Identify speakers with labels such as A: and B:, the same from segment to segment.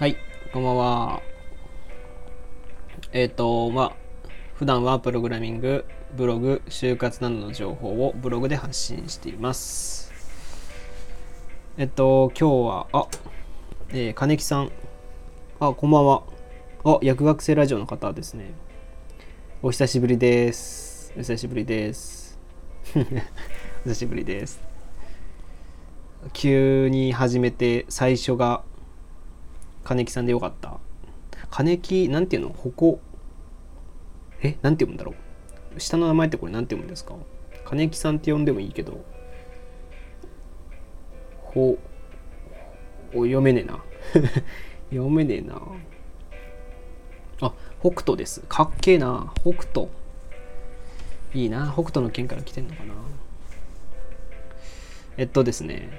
A: はい、こんばんは。えっ、と、まあ、普段はプログラミング、ブログ、就活などの情報をブログで発信しています。えっと、今日は、あ、えー金木さん。あ、こんばんは。あ、薬学生ラジオの方ですね。お久しぶりです。お久しぶりです。お久しぶりです。急に始めて最初が金木さんでよかった。金木なんていうの？ほこえ？なんて読むんだろう？下の名前ってこれなんて読むんですか？金木さんって呼んでもいいけど。ほ。お読めねえな。読めねえな。あ北斗です。かっけえな。北斗。いいな。北斗の県から来てんのかな？えっとですね。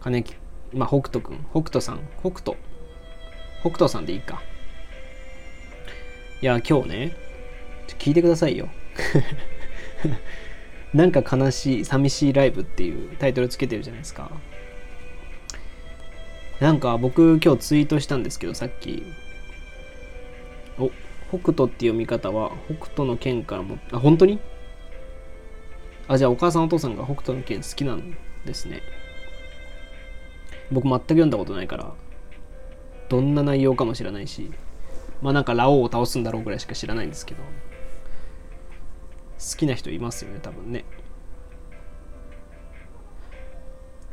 A: 金木。まあ北斗くん。北斗さん。北斗。北斗さんでいいか。いや今日ね聞いてくださいよ。なんか悲しい寂しいライブっていうタイトルつけてるじゃないですか。なんか僕今日ツイートしたんですけどさっき。お北斗って読み方は北斗の剣からもあ本当に？あじゃあお母さんお父さんが北斗の剣好きなんですね。僕全く読んだことないからどんな内容かも知らないしまあなんかラオウを倒すんだろうぐらいしか知らないんですけど好きな人いますよね多分ね。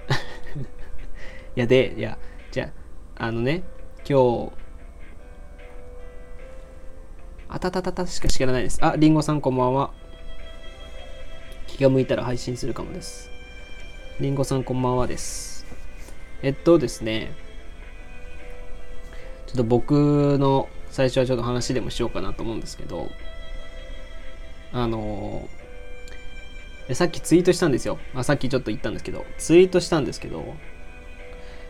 A: いやでいやじゃああのね今日あたたたたしか知らないです。ありんごさんこんばんは。気が向いたら配信するかもです。りんごさんこんばんはです。えっとですねちょっと僕の最初はちょっと話でもしようかなと思うんですけどあのでさっきツイートしたんですよ。あさっきちょっと言ったんですけどツイートしたんですけど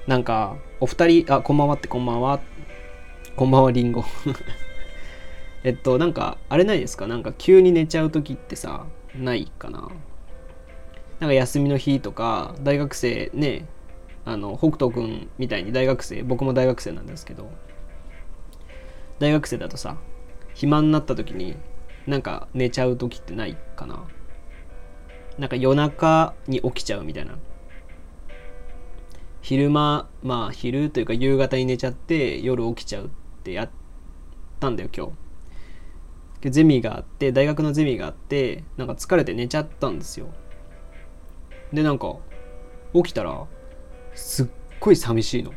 A: なんかお二人あこんばんはってこんばんはこんばんはりんご。えっとなんかあれないですか？なんか急に寝ちゃう時ってさないかな？なんか休みの日とか大学生ねあの北斗くんみたいに大学生僕も大学生なんですけど大学生だとさ暇になった時になんか寝ちゃう時ってないかな？なんか夜中に起きちゃうみたいな。昼間まあ昼というか夕方に寝ちゃって夜起きちゃうってやったんだよ今日。ゼミがあって大学のゼミがあってなんか疲れて寝ちゃったんですよ。でなんか起きたらすっごい寂しいの。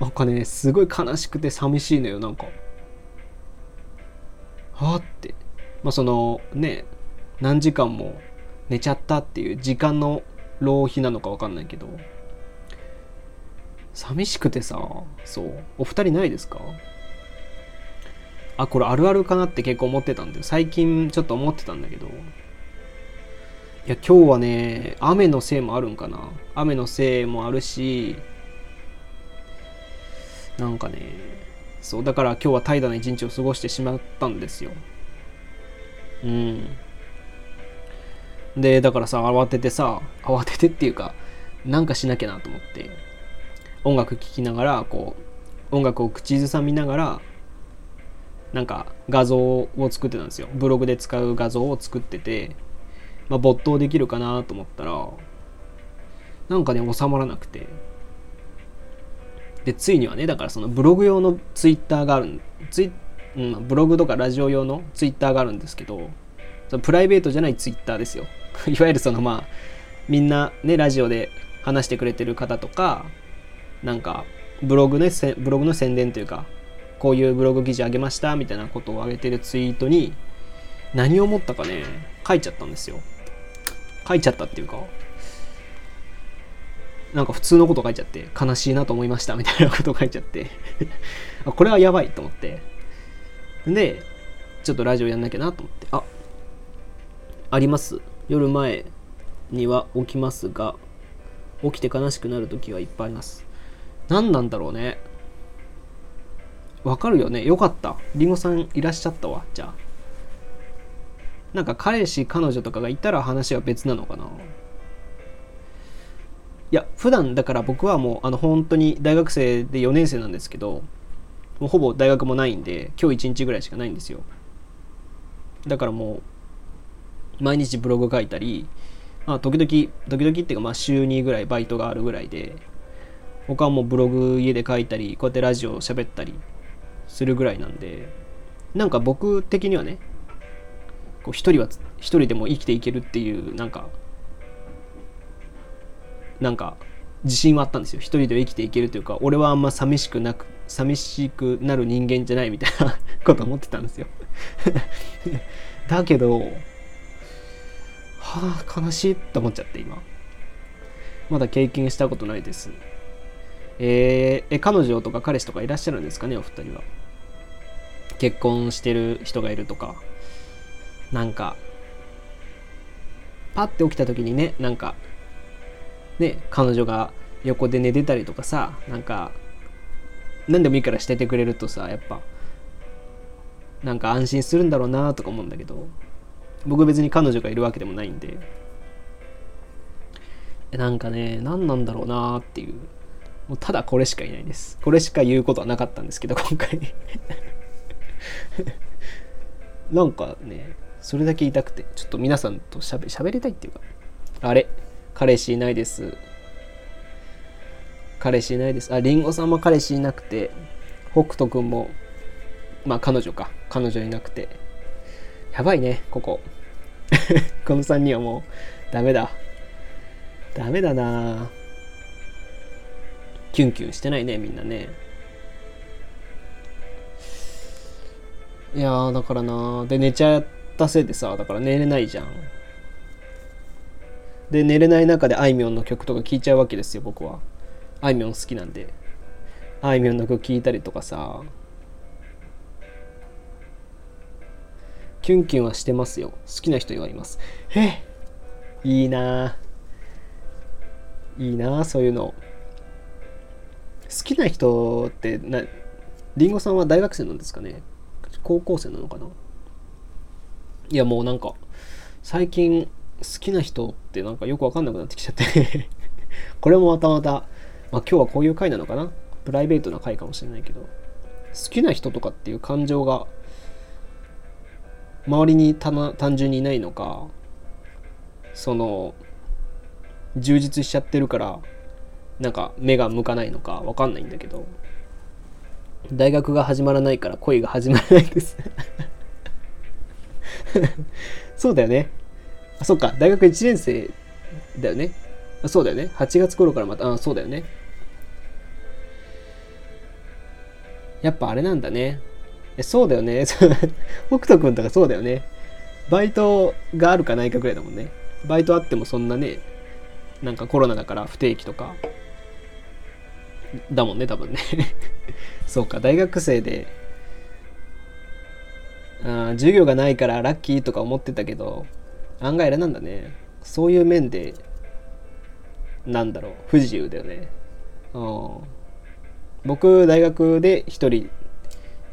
A: なんかねすごい悲しくて寂しいのよなんか。はあって。まあそのね何時間も寝ちゃったっていう時間の浪費なのか分かんないけど。寂しくてさそう。お二人ないですか？あこれあるあるかなって結構思ってたんで最近ちょっと思ってたんだけど。いや今日はね雨のせいもあるんかな。雨のせいもあるしなんかねそうだから今日は怠惰な一日を過ごしてしまったんですよ。うん。でだからさ慌ててさ慌ててっていうかなんかしなきゃなと思って音楽聴きながらこう音楽を口ずさみながらなんか画像を作ってたんですよ。ブログで使う画像を作ってて、まあ、没頭できるかなと思ったらなんかね収まらなくて。でついにはねだからそのブログ用のツイッターがあるツイ、うん、ブログとかラジオ用のツイッターがあるんですけどそのプライベートじゃないツイッターですよ。いわゆるそのまあみんなねラジオで話してくれてる方とかなんかブログねブログの宣伝というかこういうブログ記事あげましたみたいなことを上げてるツイートに何を思ったかね書いちゃったんですよ。書いちゃったっていうかなんか普通のこと書いちゃって悲しいなと思いましたみたいなこと書いちゃって。あこれはやばいと思って。でちょっとラジオやんなきゃなと思って。ああります。夜前には起きますが起きて悲しくなる時はいっぱいあります。何なんだろうね。わかるよね。よかった。りんごさんいらっしゃったわ。じゃあ。なんか彼氏彼女とかがいたら話は別なのかな？いや普段だから僕はもうあの本当に大学生で4年生なんですけどもうほぼ大学もないんで今日1日ぐらいしかないんですよ。だからもう毎日ブログ書いたりまあ時々時々っていうかまあ週2ぐらいバイトがあるぐらいで他はもうブログ家で書いたりこうやってラジオ喋ったりするぐらいなんでなんか僕的にはねこう一人は一人でも生きていけるっていうなんかなんか自信はあったんですよ。一人で生きていけるというか俺はあんま寂しくなく寂しくなる人間じゃないみたいな こと思ってたんですよ。だけどはあ悲しいって思っちゃって今。まだ経験したことないです。えー、え彼女とか彼氏とかいらっしゃるんですかねお二人は。結婚してる人がいるとか。なんかパッて起きた時にねなんかね彼女が横で寝てたりとかさなんか何でもいいからしててくれるとさやっぱなんか安心するんだろうなとか思うんだけど僕別に彼女がいるわけでもないんでなんかね何なんだろうなっていうもうただこれしかいないです。これしか言うことはなかったんですけど今回。なんかねそれだけ言いたくてちょっと皆さんとしゃべ喋りたいっていうか。あれ彼氏いないです。彼氏いないです。ありんごさんも彼氏いなくて北斗くんもまあ彼女か。彼女いなくて。やばいねここ。この3人はもうダメだ。ダメだな。キュンキュンしてないねみんなね。いやだからなで寝ちゃったせいでさだから寝れないじゃん。で寝れない中であいみょんの曲とか聴いちゃうわけですよ僕は。あいみょん好きなんで。あいみょんの曲聴いたりとかさ。キュンキュンはしてますよ。好きな人はいます。えいいないいなそういうの。好きな人ってなりんごさんは大学生なんですかね？高校生なのかな？いやもうなんか最近好きな人ってなんかよくわかんなくなってきちゃって。これもまたまた、まあ、今日はこういう回なのかな？プライベートな回かもしれないけど。好きな人とかっていう感情が周りに単純にいないのかその充実しちゃってるからなんか目が向かないのかわかんないんだけど。大学が始まらないから恋が始まらないです。そうだよね。あそっか。大学1年生だよね。あそうだよね。8月頃からまたあそうだよね。やっぱあれなんだね。えそうだよね。北斗くんとかそうだよね。バイトがあるかないかぐらいだもんね。バイトあってもそんなねなんかコロナだから不定期とかだもんね多分ね。そうか。大学生であ授業がないからラッキーとか思ってたけど案外あれなんだね。そういう面でなんだろう不自由だよね。うん。僕大学で一人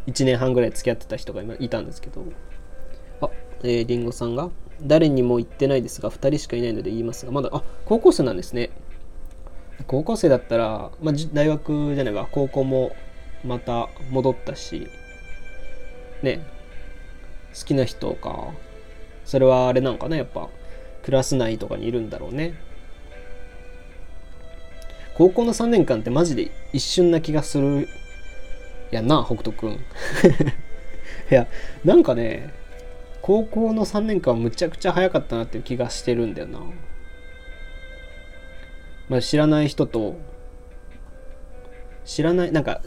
A: 1年半ぐらい付き合ってた人が今いたんですけどあえー、リンゴさんが誰にも言ってないですが2人しかいないので言いますがまだあ高校生なんですね。高校生だったら、まあ、大学じゃないわ。高校もまた戻ったしね。好きな人か。それはあれなのかな？やっぱクラス内とかにいるんだろうね。高校の3年間ってマジで一瞬な気がするやな北斗くん。いやなんかね高校の3年間むちゃくちゃ早かったなっていう気がしてるんだよな。まあ、知らない人と知らないなんか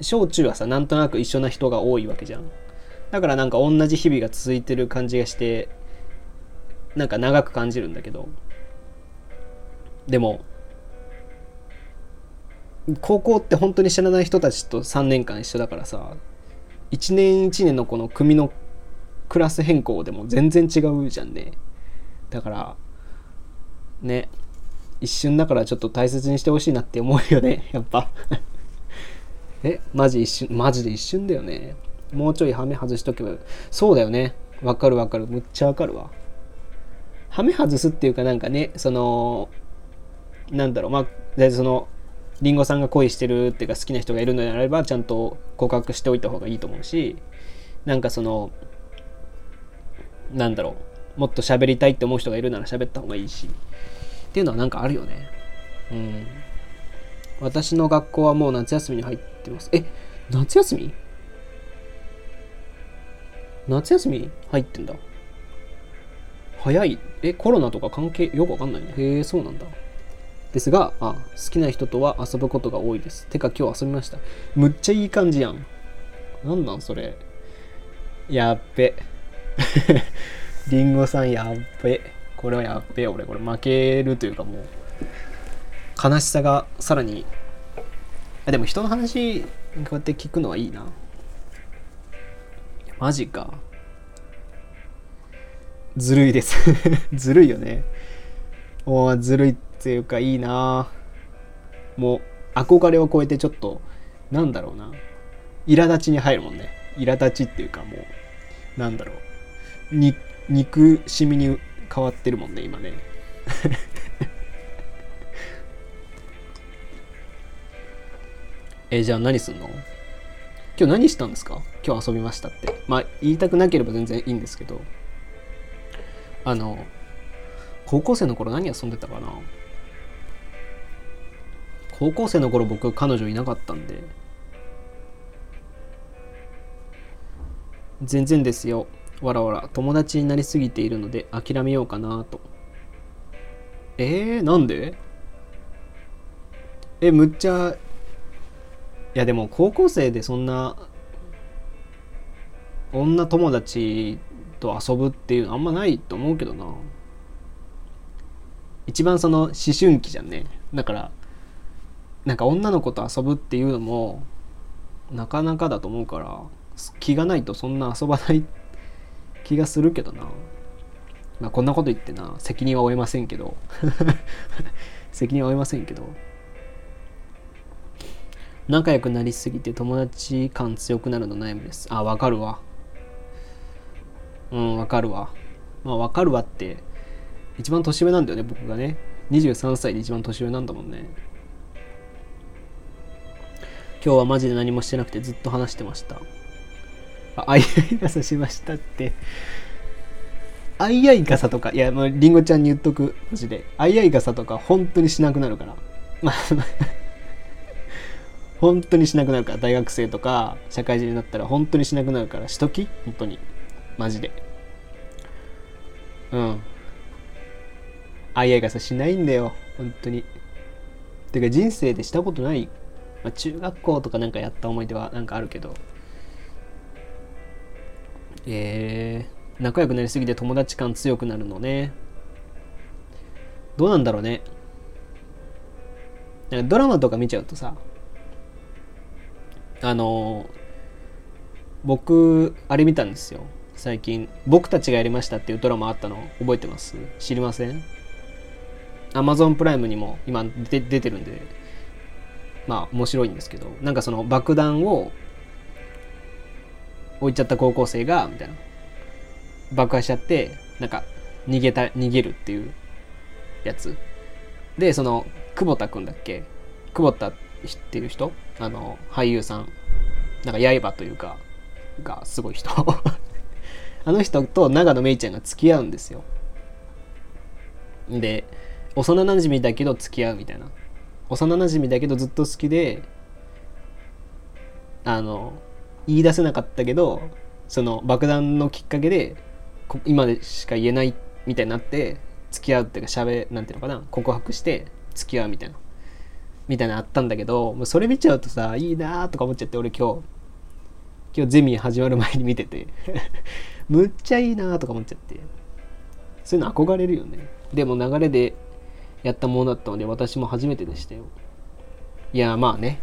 A: 小中はさなんとなく一緒な人が多いわけじゃん。だからなんか同じ日々が続いてる感じがしてなんか長く感じるんだけど。でも高校って本当に知らない人たちと3年間一緒だからさ1年1年のこの組のクラス変更でも全然違うじゃんね。だからね一瞬だからちょっと大切にしてほしいなって思うよねやっぱ。えマジ一瞬マジで一瞬だよね。もうちょいハメ外しとけばそうだよね。わかるわかる。むっちゃわかるわ。ハメ外すっていうかなんかねそのなんだろう。まあでそのりんごさんが恋してるっていうか好きな人がいるのであればちゃんと告白しておいた方がいいと思うしなんかそのなんだろう。もっと喋りたいって思う人がいるなら喋った方がいいし。っていうのはなんかあるよね。うん。私の学校はもう夏休みに入ってます。え夏休み？夏休み入ってんだ。早い。えコロナとか関係よくわかんないね。へえそうなんだ。ですがあ好きな人とは遊ぶことが多いです。てか今日遊びました。むっちゃいい感じやん。なんなんそれ。やっべ。りんごさんやっべ。これはやっべ。俺これ負けるというかもう悲しさがさらに。あでも人の話こうやって聞くのはいいな。マジか。ずるいです。ずるいよね。おずるいっていうかいいな。もう憧れを超えてちょっとなんだろうな。苛立ちに入るもんね。苛立ちっていうかもうなんだろう。に憎しみに変わってるもんね今ね。えじゃあ何すんの？今日何したんですか？今日遊びましたって。まあ言いたくなければ全然いいんですけど。あの高校生の頃何遊んでたかな？高校生の頃僕彼女いなかったんで。全然ですよ。わらわら。友達になりすぎているので諦めようかなと。えー、なんで？えむっちゃいやでも高校生でそんな女友達と遊ぶっていうのあんまないと思うけどな。一番その思春期じゃんね。だからなんか女の子と遊ぶっていうのもなかなかだと思うから気がないとそんな遊ばない 気がするけどな。まあこんなこと言ってな責任は負えませんけど。責任は負えませんけど。仲良くなりすぎて友達感強くなるの悩みです。あわかるわ。うんわかるわ。まあわかるわって一番年上なんだよね僕がね。23歳で一番年上なんだもんね。今日はマジで何もしてなくてずっと話してました。ああいあい傘しましたって。あいあい傘とかいやもうりんごちゃんに言っとくマジで。あいあい傘とか本当にしなくなるから。まあ本当にしなくなるから大学生とか社会人になったら本当にしなくなるからしとき？本当に。マジで。うん。あいあい傘しないんだよ。本当に。てか人生でしたことない、まあ、中学校とかなんかやった思い出はなんかあるけど。えー、仲良くなりすぎて友達感強くなるのね。どうなんだろうね。なんかドラマとか見ちゃうとさあの僕あれ見たんですよ。最近「僕たちがやりました」っていうドラマあったの覚えてます？知りません？アマゾンプライムにも今出てるんでまあ面白いんですけどなんかその爆弾を置いちゃった高校生がみたいな。爆破しちゃってなんか逃げた逃げるっていうやつ。でその久保田君だっけ？久保田っていう人？あの俳優さんなんか刃というかがすごい人。あの人と長野めいちゃんが付き合うんですよ。で幼なじみだけど付き合うみたいな。幼なじみだけどずっと好きであの言い出せなかったけどその爆弾のきっかけで今でしか言えないみたいになって付き合うっていうかしゃべなんていうのかな告白して付き合うみたいな。みたいなあったんだけどもうそれ見ちゃうとさいいなとか思っちゃって俺今日。今日ゼミ始まる前に見てて。むっちゃいいなとか思っちゃって。そういうの憧れるよね。でも流れでやったものだったので私も初めてでしたよ。いやまあね。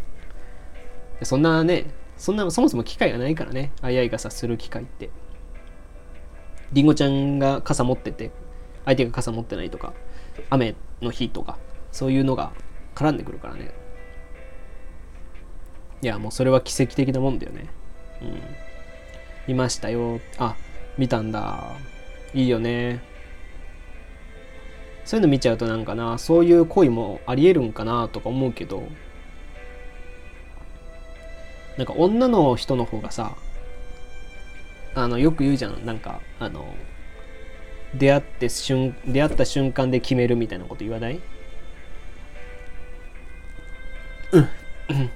A: そんなねそんなそもそも機会がないからね。あいあい傘する機会って。りんごちゃんが傘持ってて相手が傘持ってないとか雨の日とかそういうのが絡んでくるからね。いやもうそれは奇跡的なもんだよね。うん。見ましたよ。あ見たんだ。いいよね。そういうの見ちゃうとなんかなそういう恋もありえるんかなとか思うけど。なんか女の人の方がさあのよく言うじゃん。なんかあの出会って瞬出会った瞬間で決めるみたいなこと言わない？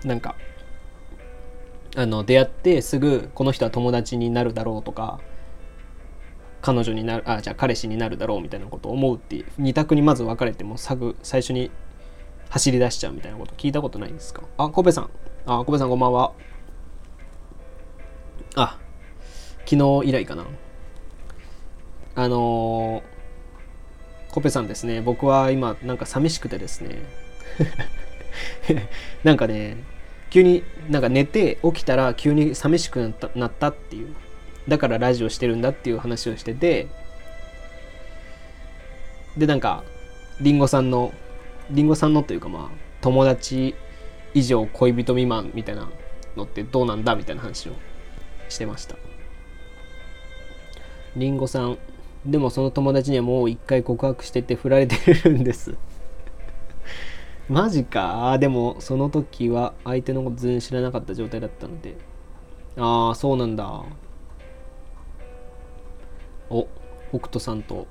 A: なんかあの出会ってすぐこの人は友達になるだろうとか彼女になるあじゃあ彼氏になるだろうみたいなことを思うっていう二択にまず分かれてもサグ最初に走り出しちゃうみたいなこと聞いたことないんですか？あコペさん。あコペさんこんばんは。あ昨日以来かな。あのー、コペさんですね。僕は今なんか寂しくてですね。なんかね急になんか寝て起きたら急に寂しくなったなったっていう。だからラジオしてるんだっていう話をしてて。でなんかりんごさんのりんごさんのというかまあ友達以上恋人未満みたいなのってどうなんだみたいな話をしてました。りんごさんでもその友達にはもう一回告白してて振られてるんです。マジか。でもその時は相手のこと全然知らなかった状態だったので。ああそうなんだ。お北斗さんと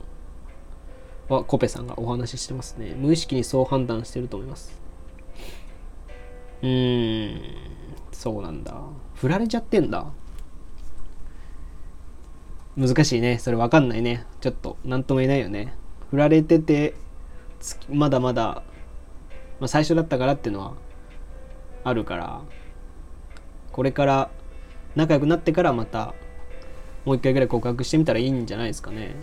A: はコペさんがお話ししてますね。無意識にそう判断してると思います。うーんそうなんだ。振られちゃってんだ。難しいね。それ分かんないね。ちょっと何とも言えないよね。振られててまだまだ、まあ、最初だったからっていうのはあるからこれから仲良くなってからまたもう一回ぐらい告白してみたらいいんじゃないですかね。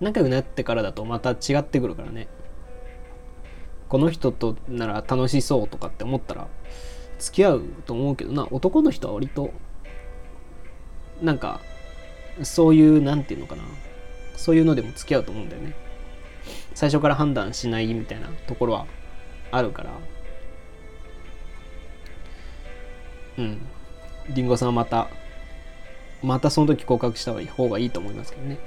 A: 仲良くなってからだとまた違ってくるからね。この人となら楽しそうとかって思ったら付き合うと思うけどな。男の人は割となんかそういう何て言うのかな。そういうのでも付き合うと思うんだよね。最初から判断しないみたいなところはあるから。うん。りんごさんはまたまたその時告白した方がいいと思いますけどね。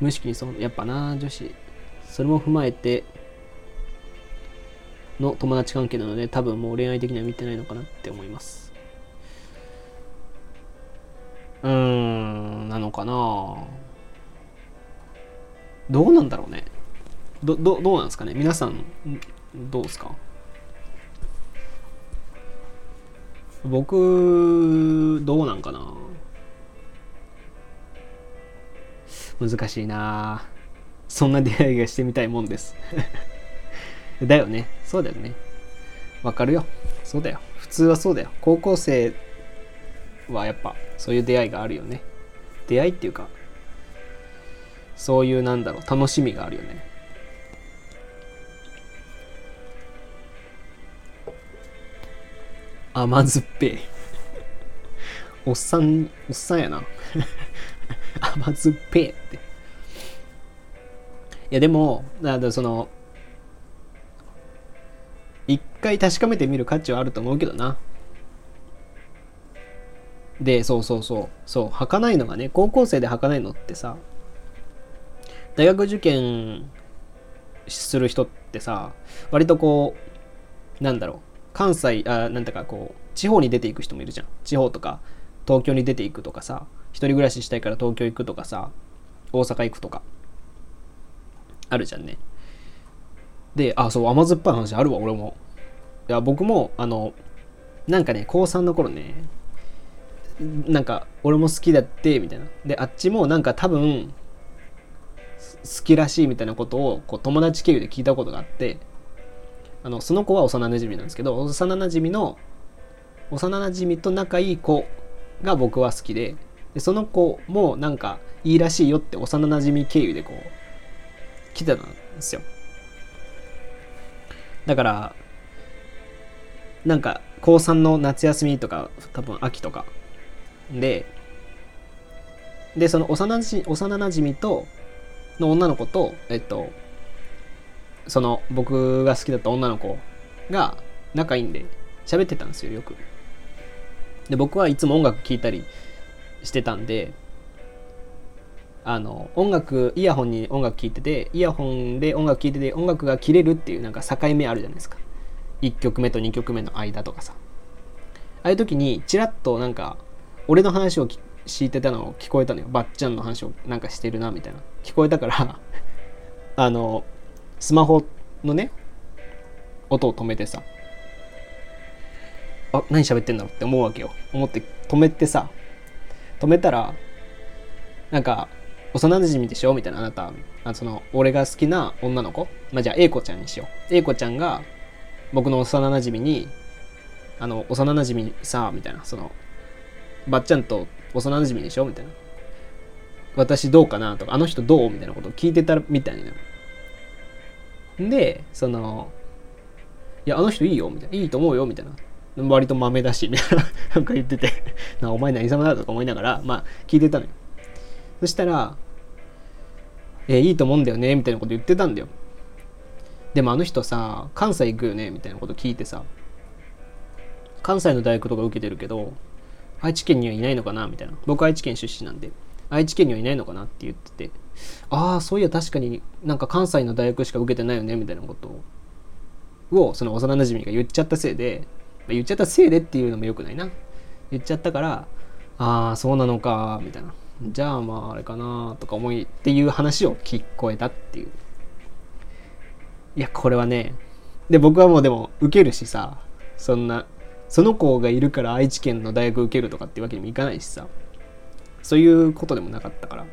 A: 無意識にそのやっぱな女子。それも踏まえての友達関係なので多分もう恋愛的には見てないのかなって思います。うーんなのかな。どうなんだろうね。どどどうなんですかね？皆さんどうですか？僕どうなんかな？難しいな。そんな出会いがしてみたいもんです。だよね。そうだよね。わかるよ。そうだよ。普通はそうだよ。高校生はやっぱそういう出会いがあるよね。出会いっていうかそういうなんだろう。楽しみがあるよね。甘酸っぱい。おっさんおっさんやな。甘酸っぱいって。いやでもだからその一回確かめてみる価値はあると思うけどな。でそうそうそう。そう履かないのがね高校生で履かないのってさ大学受験する人ってさ割とこうなんだろう。関西あなんだかこう地方に出ていく人もいるじゃん。地方とか東京に出ていくとかさ一人暮らししたいから東京行くとかさ大阪行くとかあるじゃんね。であそう甘酸っぱい話あるわ俺も。いや僕もあのなんかね高3の頃ねなんか俺も好きだってみたいな。であっちもなんか多分好きらしいみたいなことをこう友達経由で聞いたことがあってあのその子は幼なじみなんですけど幼なじみの幼なじみと仲いい子が僕は好きででその子もなんかいいらしいよって幼なじみ経由でこう来てたんですよ。だからなんか高3の夏休みとか多分秋とか。ででその幼じ幼なじみとの女の子とえっとその僕が好きだった女の子が仲いいんで喋ってたんですよよく。で僕はいつも音楽聴いたりしてたんであの音楽イヤホンに音楽聴いててイヤホンで音楽聴いてて音楽が切れるっていうなんか境目あるじゃないですか。1曲目と2曲目の間とかさ。ああいう時にチラッとなんか俺の話を聞いてたのを聞こえたのよ。ばっちゃんの話をなんかしてるなみたいな。聞こえたから あのスマホのね音を止めてさ。あ何喋ってんだろうって思うわけよ。思って止めてさ。止めたらなんか幼馴染でしょみたいなあなた。あその俺が好きな女の子。まあじゃあ A 子ちゃんにしよう。A 子ちゃんが僕の幼馴染にあの幼馴染さみたいな。そのばっちゃんと幼馴染でしょみたいな。私どうかなとかあの人どうみたいなことを聞いてたみたいなでそのいやあの人いいよみたいな。いいと思うよみたいな。割と豆だしみたいな。なんか言ってて。なお前何様だとか思いながらまあ聞いてたのよ。そしたらえいいと思うんだよねみたいなこと言ってたんだよ。でもあの人さ関西行くよねみたいなこと聞いてさ関西の大学とか受けてるけど愛知県にはいないのかなみたいな。僕愛知県出身なんで。愛知県にはいないのかなって言ってて。ああそういや確かになんか関西の大学しか受けてないよねみたいなことをその幼なじみが言っちゃったせいで。言っちゃったせいでっていうのもよくないな。言っちゃったからああそうなのかみたいな。じゃあまああれかなとか思いっていう話を聞こえたっていう。いやこれはねで僕はもうでも受けるしさそんなその子がいるから愛知県の大学受けるとかっていうわけにもいかないしさ。そういうことでもなかったから。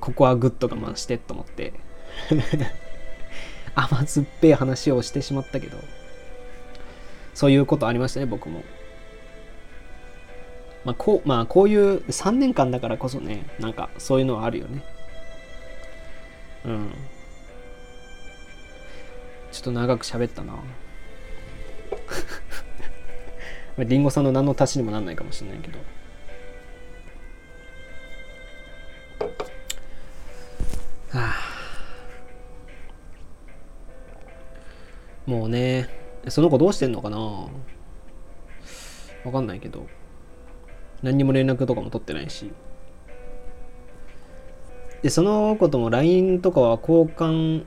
A: ここはグッと我慢してと思って。甘酸っぱい話をしてしまったけど。そういうことありましたね僕も。まあこうまあこういう3年間だからこそねなんかそういうのはあるよね。うん。ちょっと長く喋ったな。りんごさんの何の足しにもなんないかもしれないけどは あもうねその子どうしてんのかな？わかんないけど。何にも連絡とかも取ってないし。でその子とも LINE とかは交換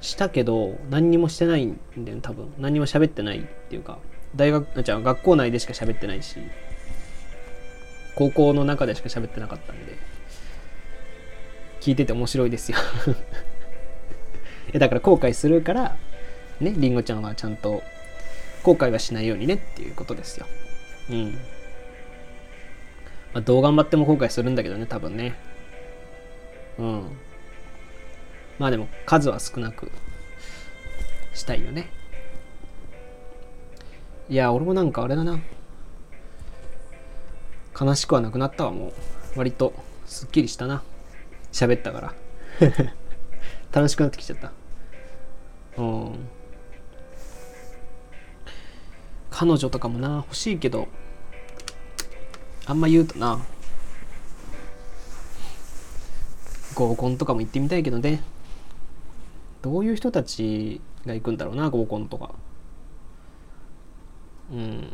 A: したけど何にもしてないんだよ多分。何にも喋ってないっていうか大学じゃあ学校内でしか喋ってないし高校の中でしか喋ってなかったんで。聞いてて面白いですよ。だから後悔するからねりんごちゃんはちゃんと後悔はしないようにねっていうことですよ。うん。まあ、どう頑張っても後悔するんだけどね多分ね。うん。まあでも数は少なくしたいよね。いや俺もなんかあれだな。悲しくはなくなったわもう。割とすっきりしたな。喋ったから。楽しくなってきちゃった。うん。彼女とかもな欲しいけどあんま言うとな。合コンとかも行ってみたいけどね。どういう人たちが行くんだろうな合コンとか。うん。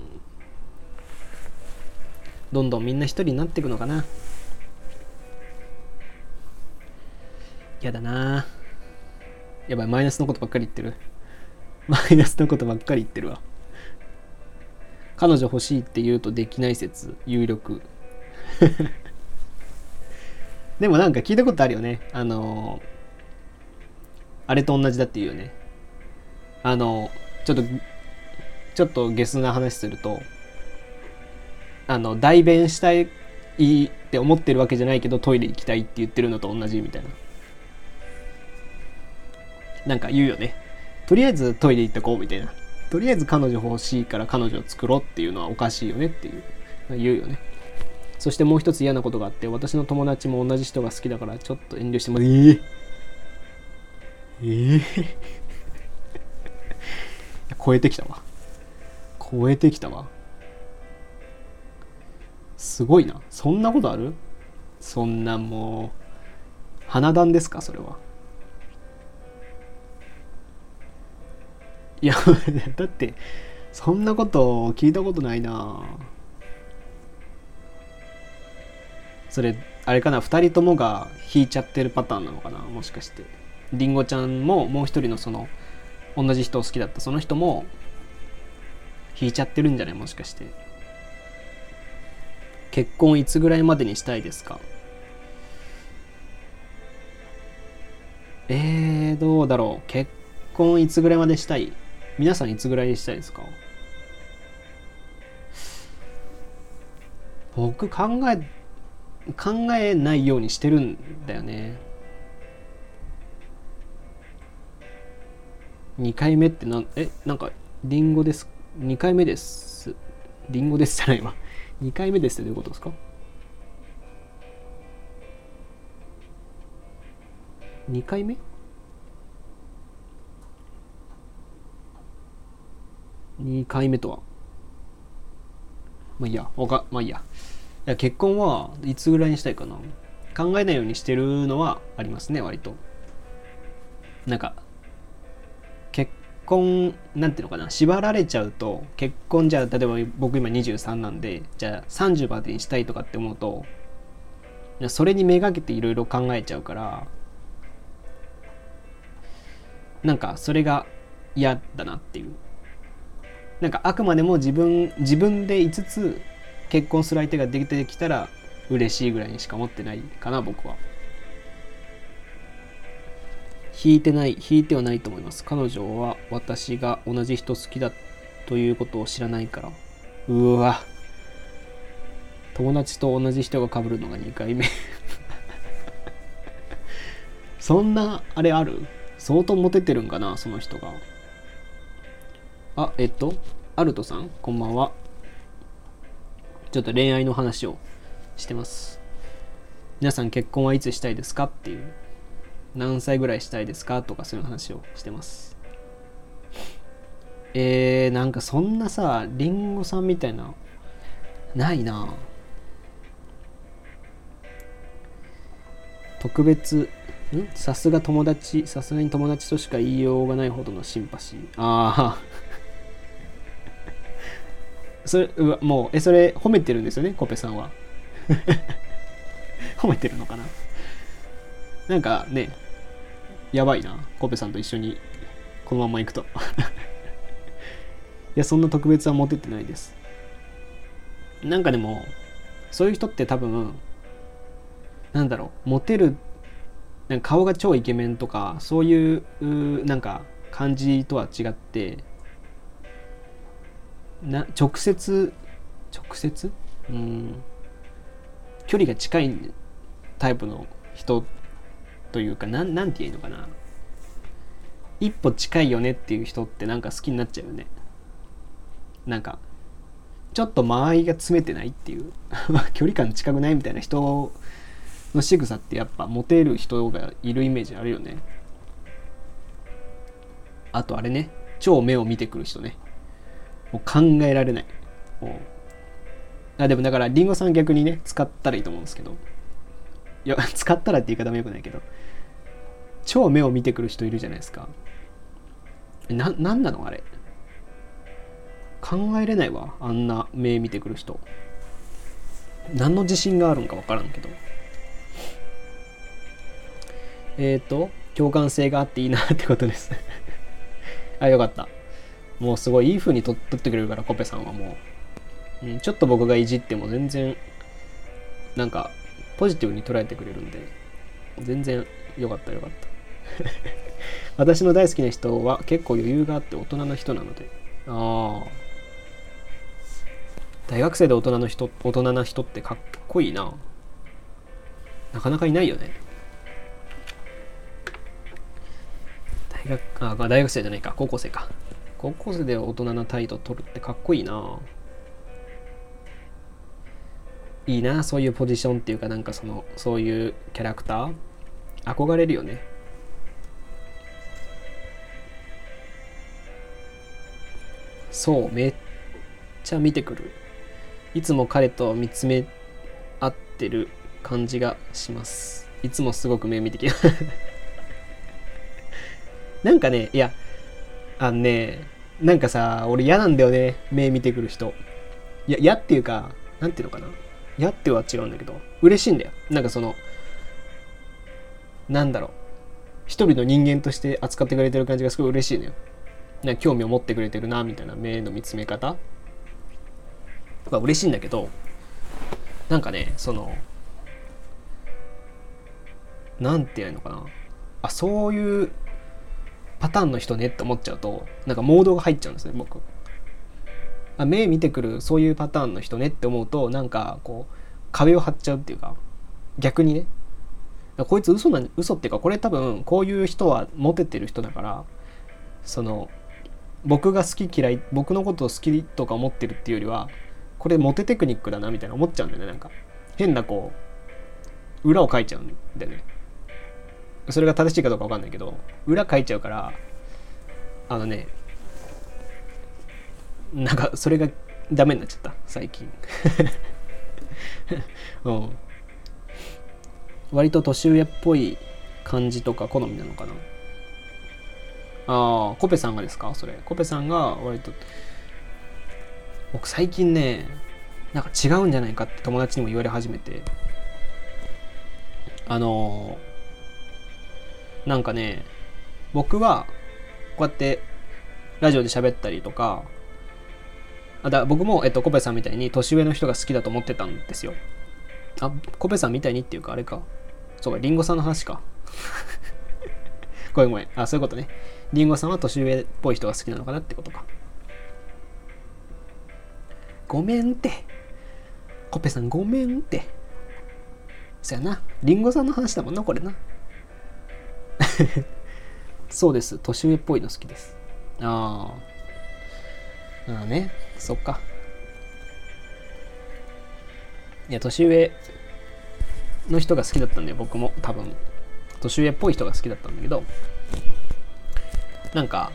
A: どんどんみんな一人になっていくのかなやだな。やばいマイナスのことばっかり言ってる。マイナスのことばっかり言ってるわ。彼女欲しいって言うとできない説有力。でもなんか聞いたことあるよね。あのあれと同じだっていうよね。あのちょっとちょっとゲスな話するとあの代弁したいって思ってるわけじゃないけどトイレ行きたいって言ってるのと同じみたいな。なんか言うよね。とりあえずトイレ行ってこうみたいな。とりあえず彼女欲しいから彼女を作ろうっていうのはおかしいよねっていう。言うよねそしてもう一つ嫌なことがあって私の友達も同じ人が好きだからちょっと遠慮してもらえー、えー、超えてきたわ。超えてきたわ。すごいな。そんなことある？そんなもう花壇ですか？それは。いや だってそんなこと聞いたことないな。それあれかな2人ともが引いちゃってるパターンなのかなもしかして。りんごちゃんももう一人のその同じ人を好きだったその人も引いちゃってるんじゃないもしかして。結婚いつぐらいまでにしたいですか？えー、どうだろう。結婚いつぐらいまでしたい？皆さんいつぐらいにしたいですか？僕考え考えないようにしてるんだよね。2回目ってなんえなんかリンゴです。2回目です。リンゴですじゃないわ。2回目ですってどういうことですか？2回目？2回目とは？まあいいや。わかまあいいや。いや結婚はいつぐらいにしたいかな？考えないようにしてるのはありますね割と。なんか結婚なんていうのかな？縛られちゃうと結婚じゃあ例えば僕今23なんでじゃあ30までにしたいとかって思うとそれにめがけていろいろ考えちゃうからなんかそれが嫌だなっていう。なんかあくまでも自分自分で5つ結婚する相手ができてきたら嬉しいぐらいにしか思ってないかな僕は。引いてない引いてはないと思います。彼女は私が同じ人好きだということを知らないから。うわ。友達と同じ人が被るのが2回目。そんなあれある？相当モテてるんかなその人が。あえっとアルトさんこんばんは。ちょっと恋愛の話をしてます。皆さん結婚はいつしたいですかっていう。何歳ぐらいしたいですか？とかそういう話をしてます。えー、なんかそんなさりんごさんみたいなないな。特別ん？さすが友達さすがに友達としか言いようがないほどのシンパシー。ああそれうわもうえそれ褒めてるんですよね？コペさんは。褒めてるのかな？なんかねやばいな。コペさんと一緒にこのまま行くと。いやそんな特別はモテてないです。なんかでもそういう人って多分なんだろうモテるなんか顔が超イケメンとかそういうなんか感じとは違ってな直接直接？うん。距離が近いタイプの人というかなんなんて言うのかな。一歩近いよねっていう人ってなんか好きになっちゃうよね。なんかちょっと間合いが詰めてないっていう。距離感近くないみたいな人の仕草ってやっぱモテる人がいるイメージあるよね。あとあれね。超目を見てくる人ね。もう考えられない。あでもだからりんごさん逆にね使ったらいいと思うんですけど。いや 使ったらって言い方もよくないけど。超目を見てくる人いるじゃないですか。な何なの？あれ。考えれないわあんな目見てくる人。何の自信があるんか分からんけど。えっ、ー、と共感性があっていいなってことです。あよかった。もうすごいいい風に撮ってくれるからコペさんはもう、うん、ちょっと僕がいじっても全然なんかポジティブに捉えてくれるんで全然よかったよかった。私の大好きな人は結構余裕があって大人の人なので。ああ大学生で大人の人大人な人ってかっこいいな。なかなかいないよね。大学あ大学生じゃないか。高校生か。高校生で大人な態度取るってかっこいいな。いいなそういうポジションっていうかなんかそのそういうキャラクター。憧れるよね。そうめっちゃ見てくる。いつも彼と見つめ合ってる感じがします。いつもすごく目見てき なんかねいやあのねなんかさ俺嫌なんだよね目見てくる人。いや嫌っていうかなんていうのかな。嫌っては違うんだけど嬉しいんだよ。なんかそのなんだろう。一人の人間として扱ってくれてる感じがすごい嬉しいのよ。な興味を持ってくれてるなみたいな目の見つめ方。は嬉しいんだけどなんかねそのなんて言うのかな。あそういうパターンの人ねって思っちゃうとなんかモードが入っちゃうんですね僕。あ目見てくるそういうパターンの人ねって思うとなんかこう壁を張っちゃうっていうか逆にね。こいつ嘘な嘘っていうかこれ多分こういう人はモテてる人だからその僕が好き嫌い僕のことを好きとか思ってるっていうよりはこれモテテクニックだなみたいな思っちゃうんだよねなんか。変なこう裏を書いちゃうんだよね。それが正しいかどうか分かんないけど裏書いちゃうからあのねなんかそれがダメになっちゃった。最近。うん。割と年上っぽい感じとか好みなのかな。ああコペさんがですか？それ。コペさんが割と僕最近ねなんか違うんじゃないかって友達にも言われ始めて。あのー、なんかね僕はこうやってラジオで喋ったりとかあだ僕も、えっと、コペさんみたいに年上の人が好きだと思ってたんですよ。あコペさんみたいにっていうかあれか。そうかリンゴさんの話か。ごめんごめん。あそういうことね。リンゴさんは年上っぽい人が好きなのかなってことか。ごめんって。コペさんごめんって。そやな。リンゴさんの話だもんなこれな。そうです。年上っぽいの好きです。ああああね。そっか。いや年上の人が好きだったんだよ僕も多分。年上っぽい人が好きだったんだけど。なんか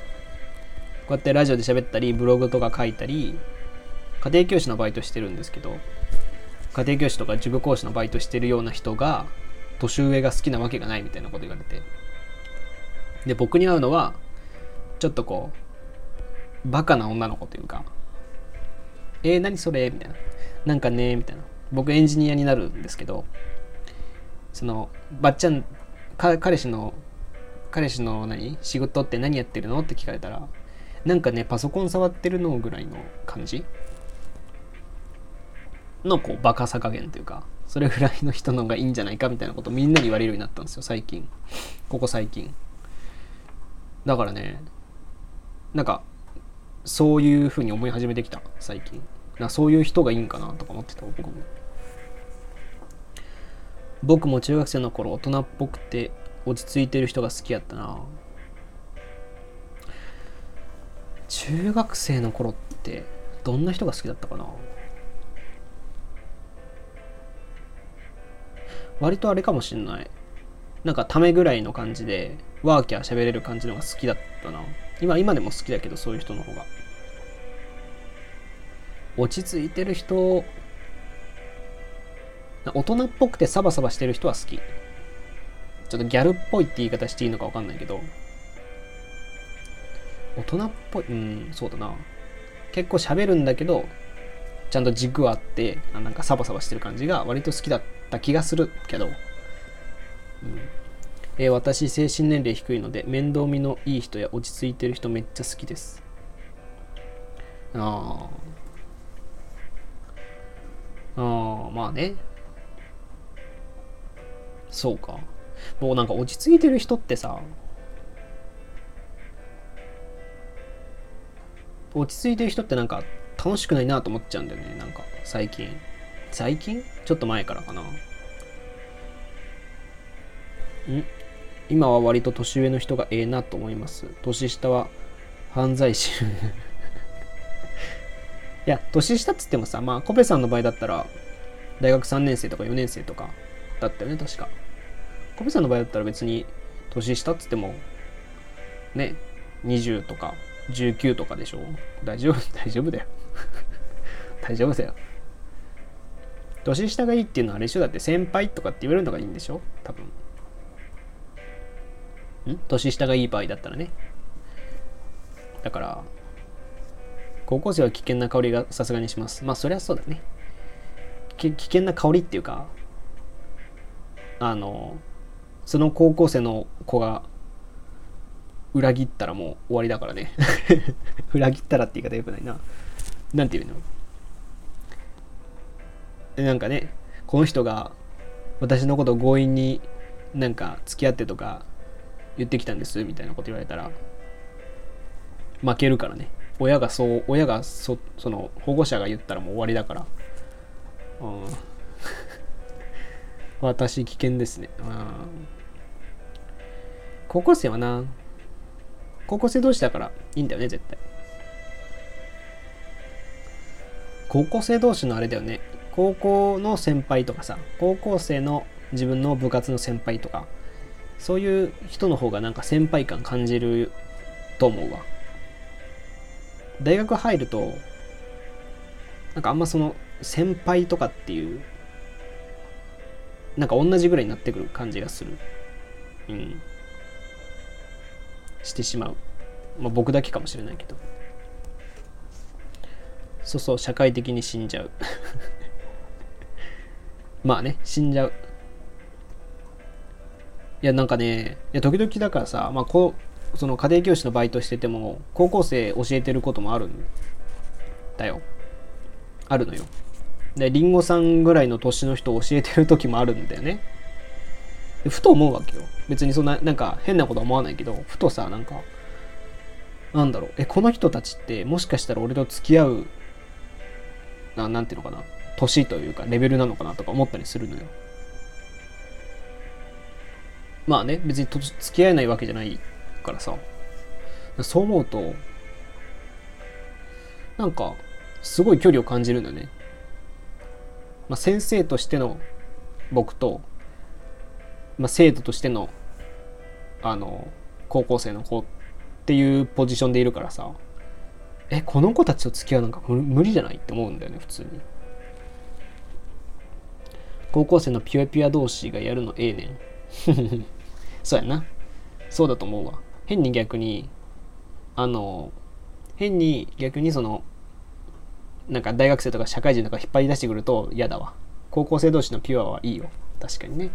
A: こうやってラジオで喋ったりブログとか書いたり家庭教師のバイトしてるんですけど家庭教師とか塾講師のバイトしてるような人が年上が好きなわけがないみたいなこと言われて。で僕に会うのはちょっとこうバカな女の子というかえー、何それ？みたいな。なんかねみたいな。僕エンジニアになるんですけどそのばっちゃん彼氏の彼氏の何？仕事って何やってるの？って聞かれたらなんかねパソコン触ってるのぐらいの感じ？のこうバカさ加減というかそれぐらいの人のがいいんじゃないかみたいなことをみんなに言われるようになったんですよ最近。ここ最近。だからねなんかそういうふうに思い始めてきた最近。なそういう人がいいんかなとか思ってた僕も。僕も中学生の頃大人っぽくて落ち着いてる人が好きやったな。中学生の頃ってどんな人が好きだったかな。割とあれかもしんない。なんかためぐらいの感じでワーキャー喋れる感じのが好きだったな。今今でも好きだけどそういう人の方が。落ち着いてる人大人っぽくてサバサバしてる人は好き。ちょっとギャルっぽいって言い方していいのか分かんないけど。大人っぽいうんそうだな。結構喋るんだけどちゃんと軸はあってなんかサバサバしてる感じが割と好きだった気がするけど、うん。えー、私精神年齢低いので面倒見のいい人や落ち着いてる人めっちゃ好きです。ああまあね。そうか。もうなんか落ち着いてる人ってさ落ち着いてる人ってなんか楽しくないなと思っちゃうんだよねなんか最近。最近？ちょっと前からかな。今は割と年上の人がええなと思います。年下は犯罪者。いや年下っつってもさまあコペさんの場合だったら大学3年生とか4年生とかだったよね確か。コペさんの場合だったら別に年下っつってもね20とか19とかでしょ。大丈夫 大丈夫だよ。大丈夫だよ。年下がいいっていうのはあれでしょ。だって先輩とかって言われるのがいいんでしょ。多分。ん？年下がいい場合だったらね。だから高校生は危険な香りがさすがにします。まあそりゃそうだね。危険な香りっていうかあのその高校生の子が裏切ったらもう終わりだからね。裏切ったらって言い方よくないな。なんていうの？なんかねこの人が私のことを強引になんか付き合ってとか言ってきたんですみたいなこと言われたら負けるからね。親がそう親がそその保護者が言ったらもう終わりだから。うん 私危険ですね。うん高校生はな高校生同士だからいいんだよね絶対。高校生同士のあれだよね。高校の先輩とかさ高校生の自分の部活の先輩とかそういう人の方がなんか先輩感感じると思うわ。大学入るとなんかあんまその先輩とかっていうなんか同じぐらいになってくる感じがする。うん。してしまう。まあ僕だけかもしれないけど。そうそう社会的に死んじゃう。まあね死んじゃう。いやなんかねいや時々だからさ、まあ、こうその家庭教師のバイトしてても高校生教えてることもあるんだよ。あるのよ。でりんごさんぐらいの年の人を教えてる時もあるんだよね。でふと思うわけよ。別にそんななんか変なことは思わないけどふとさなんかなんだろう。えこの人たちってもしかしたら俺と付き合うななんていうのかな。年というかレベルなのかなとか思ったりするのよ。まあね別にと付き合えないわけじゃないからさ。そう思うとなんかすごい距離を感じるんだよね、まあ、先生としての僕と、まあ、生徒としてのあの高校生の子っていうポジションでいるからさ。えこの子たちと付き合うなんか無理じゃないって思うんだよね普通に。高校生のピュアピュア同士がやるのええねん。そうやな。そうだと思うわ。変に逆にあの変に逆にそのなんか大学生とか社会人とか引っ張り出してくると嫌だわ。高校生同士のピュアはいいよ。確かにね。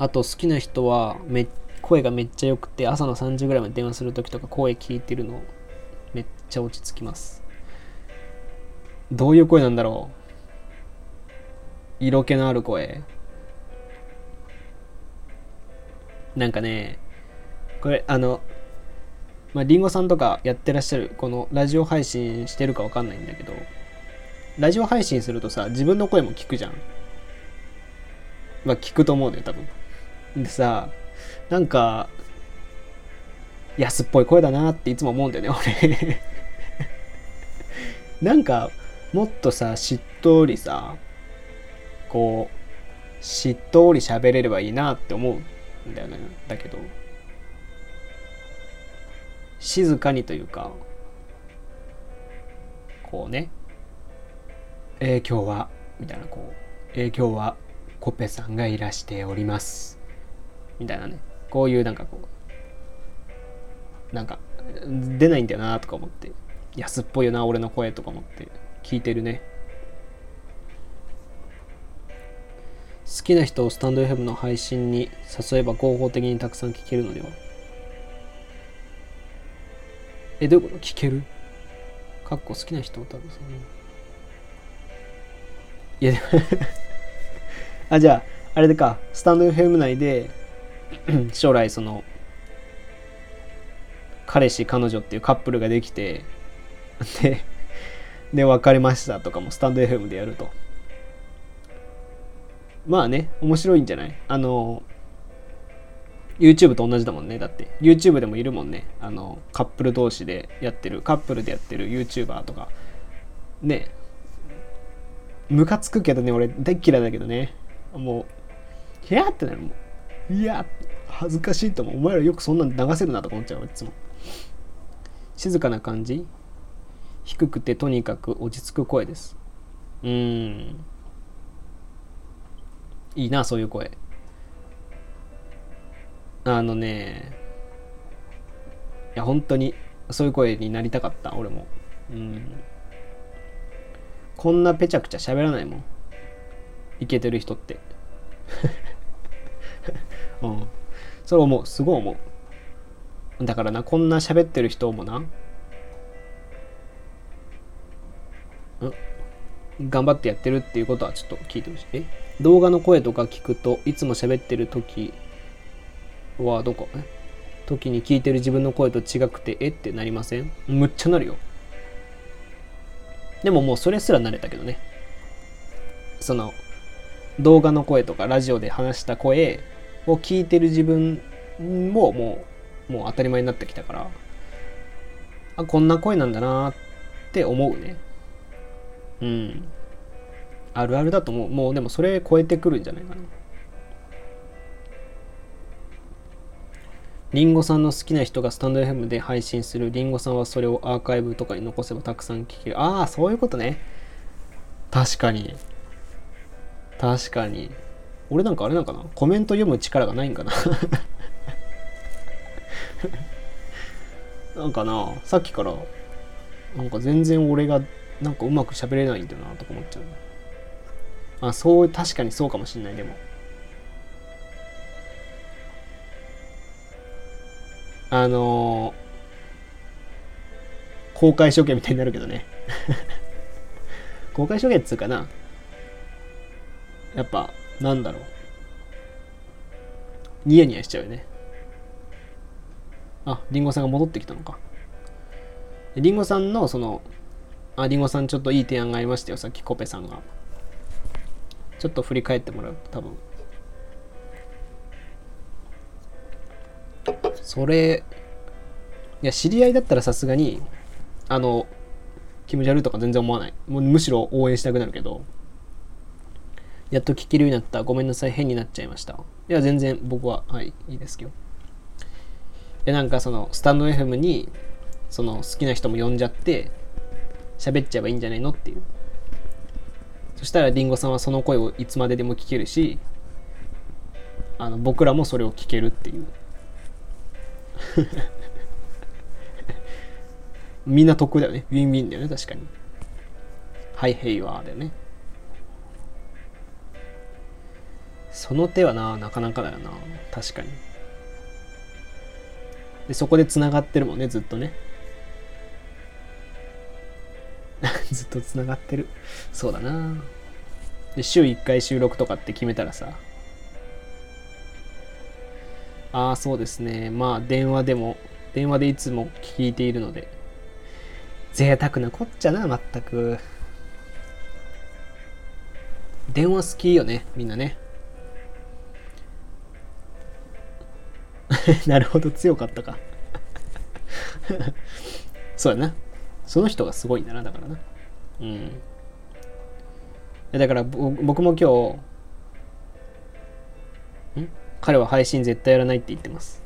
A: あと好きな人はめ声がめっちゃ良くて朝の3時ぐらいまで電話する時とか声聞いてるのめっちゃ落ち着きます。どういう声なんだろう。色気のある声。なんかね、これ、あの、まあ、リンゴさんとかやってらっしゃる、このラジオ配信してるかわかんないんだけど、ラジオ配信するとさ、自分の声も聞くじゃん。まあ、聞くと思うのよ、多分。でさ、なんか、安っぽい声だなっていつも思うんだよね、俺 なんか、もっとさ、しっとりさ、こう、しっとり喋れればいいなって思うんだよねだけど。静かにというかこうねえー、今日はみたいなこうえー、今日はコペさんがいらしております。みたいなね。こういうなんかこうなんか出ないんだよなとか思って安っぽいよな俺の声とか思って聞いてるね。好きな人をスタンド FM の配信に誘えば合法的にたくさん聞けるのでは？えどういうこと？聞ける？かっこ好きな人を多分さいや あじゃああれでか。スタンド FM 内で 将来その彼氏彼女っていうカップルができてでで別れましたとかもスタンド FM でやると。まあね、面白いんじゃない？あの、YouTube と同じだもんね。だって、YouTube でもいるもんね。あの、カップル同士でやってる、カップルでやってる YouTuber とか。ね。ムカつくけどね、俺、大嫌いだけどね。もう、ひやってなるもん。いや、恥ずかしいと思う。お前らよくそんなの流せるなとか思っちゃう、いつも。静かな感じ？低くてとにかく落ち着く声です。うーん。いいなそういう声。あのねいや本当にそういう声になりたかった俺も。うん。こんなぺちゃくちゃ喋らないもん。いけてる人って。うん。それ思う。すごい思う。だからなこんな喋ってる人もな。ん。頑張ってやってるっていうことはちょっと聞いてほしい。え？動画の声とか聞くといつも喋ってる時はどこ？時に聞いてる自分の声と違くてえ？ってなりません？むっちゃなるよ。でももうそれすら慣れたけどね。その動画の声とかラジオで話した声を聞いてる自分ももうもう当たり前になってきたからあこんな声なんだなって思うね。うん。あるあるだと思う。もうでもそれ超えてくるんじゃないかな。リンゴさんの好きな人がスタンド FM で配信する。リンゴさんはそれをアーカイブとかに残せばたくさん聞ける。ああ、そういうことね。確かに。確かに。俺なんかあれなんかな？コメント読む力がないんかな？なんかな？さっきから、なんか全然俺がなんかうまく喋れないんだよなとか思っちゃうあそう確かにそうかもしんないでも。あのー、公開処刑みたいになるけどね。公開処刑っつうかな。やっぱなんだろう。ニヤニヤしちゃうよね。あリンゴさんが戻ってきたのか。リンゴさんのそのあ、りんごさんちょっといい提案がありましたよ、さっきコペさんが。ちょっと振り返ってもらうと多分。それ、いや、知り合いだったらさすがに、あの、気持ち悪いとか全然思わない。もうむしろ応援したくなるけど、やっと聞けるようになった。ごめんなさい、変になっちゃいました。いや、全然僕は、はい、いいですけど。で、なんかその、スタンド FM に、その、好きな人も呼んじゃって、喋っちゃえばいいんじゃないのっていうそしたらりんごさんはその声をいつまででも聞けるしあの僕らもそれを聞けるっていう。みんな得だよね。ウィンウィンだよね確かに。はいヘイワーだよね。その手はななかなかだよな。確かに。でそこでつながってるもんねずっとね。ずっとつながってる。そうだなで、週1回収録とかって決めたらさ、ああ、そうですね。まあ、電話でも、電話でいつも聞いているので、贅沢なこっちゃな、全く。電話好きよね、みんなね。なるほど、強かったか そうやな。その人がすごいんだな、だからな。うん。だから僕も今日、ん？彼は配信絶対やらないって言ってます。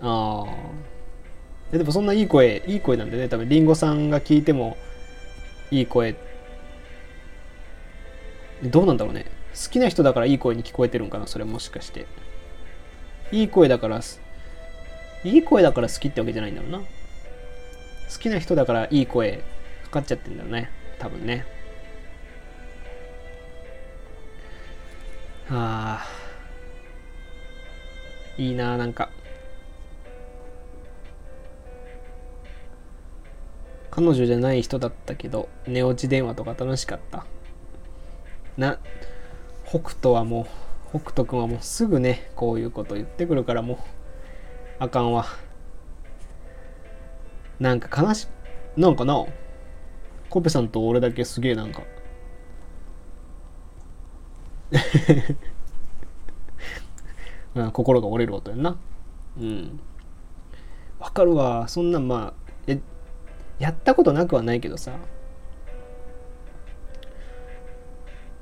A: ああ。でもそんないい声、いい声なんでね、多分リンゴさんが聞いてもいい声。どうなんだろうね。好きな人だからいい声に聞こえてるんかな、それもしかして。いい声だから、いい声だから好きってわけじゃないんだろうな。好きな人だからいい声かかっちゃってんだろうね。多分ね。はあ。いいななんか。彼女じゃない人だったけど寝落ち電話とか楽しかった。な北斗はもう北斗君はもうすぐねこういうこと言ってくるからもうあかんわ。なんか悲し、なんかな、コペさんと俺だけすげえなんかうん、心が折れる音やんな。うん。わかるわ。そんなんまあ、え、やったことなくはないけどさ、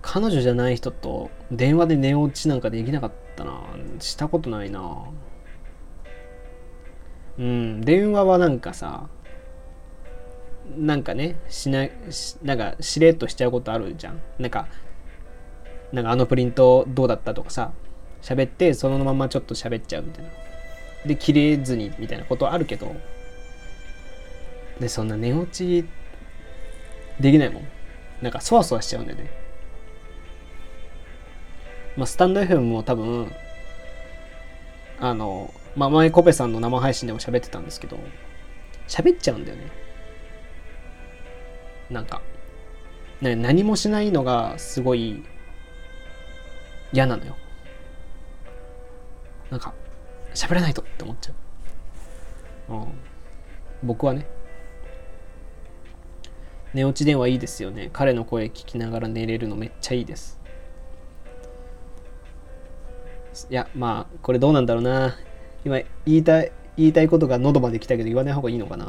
A: 彼女じゃない人と電話で寝落ちなんかできなかったな。したことないな。うん、電話はなんかさ、なんかね、しな、しなんかしれっとしちゃうことあるじゃん。なんか、なんかあのプリントどうだったとかさ、喋ってそのままちょっと喋っちゃうみたいな。で、切れずにみたいなことあるけど、で、そんな寝落ちできないもん。なんかそわそわしちゃうんだよねまあスタンド FM も多分あのまあ前コペさんの生配信でも喋ってたんですけど喋っちゃうんだよね。なんかね何もしないのがすごい嫌なのよ。なんか喋らないとって思っちゃう、うん、僕はね。寝落ち電話いいですよね。彼の声聞きながら寝れるのめっちゃいいです。いやまあこれどうなんだろうな。今言いたい言いたいことが喉まで来たけど言わない方がいいのかな？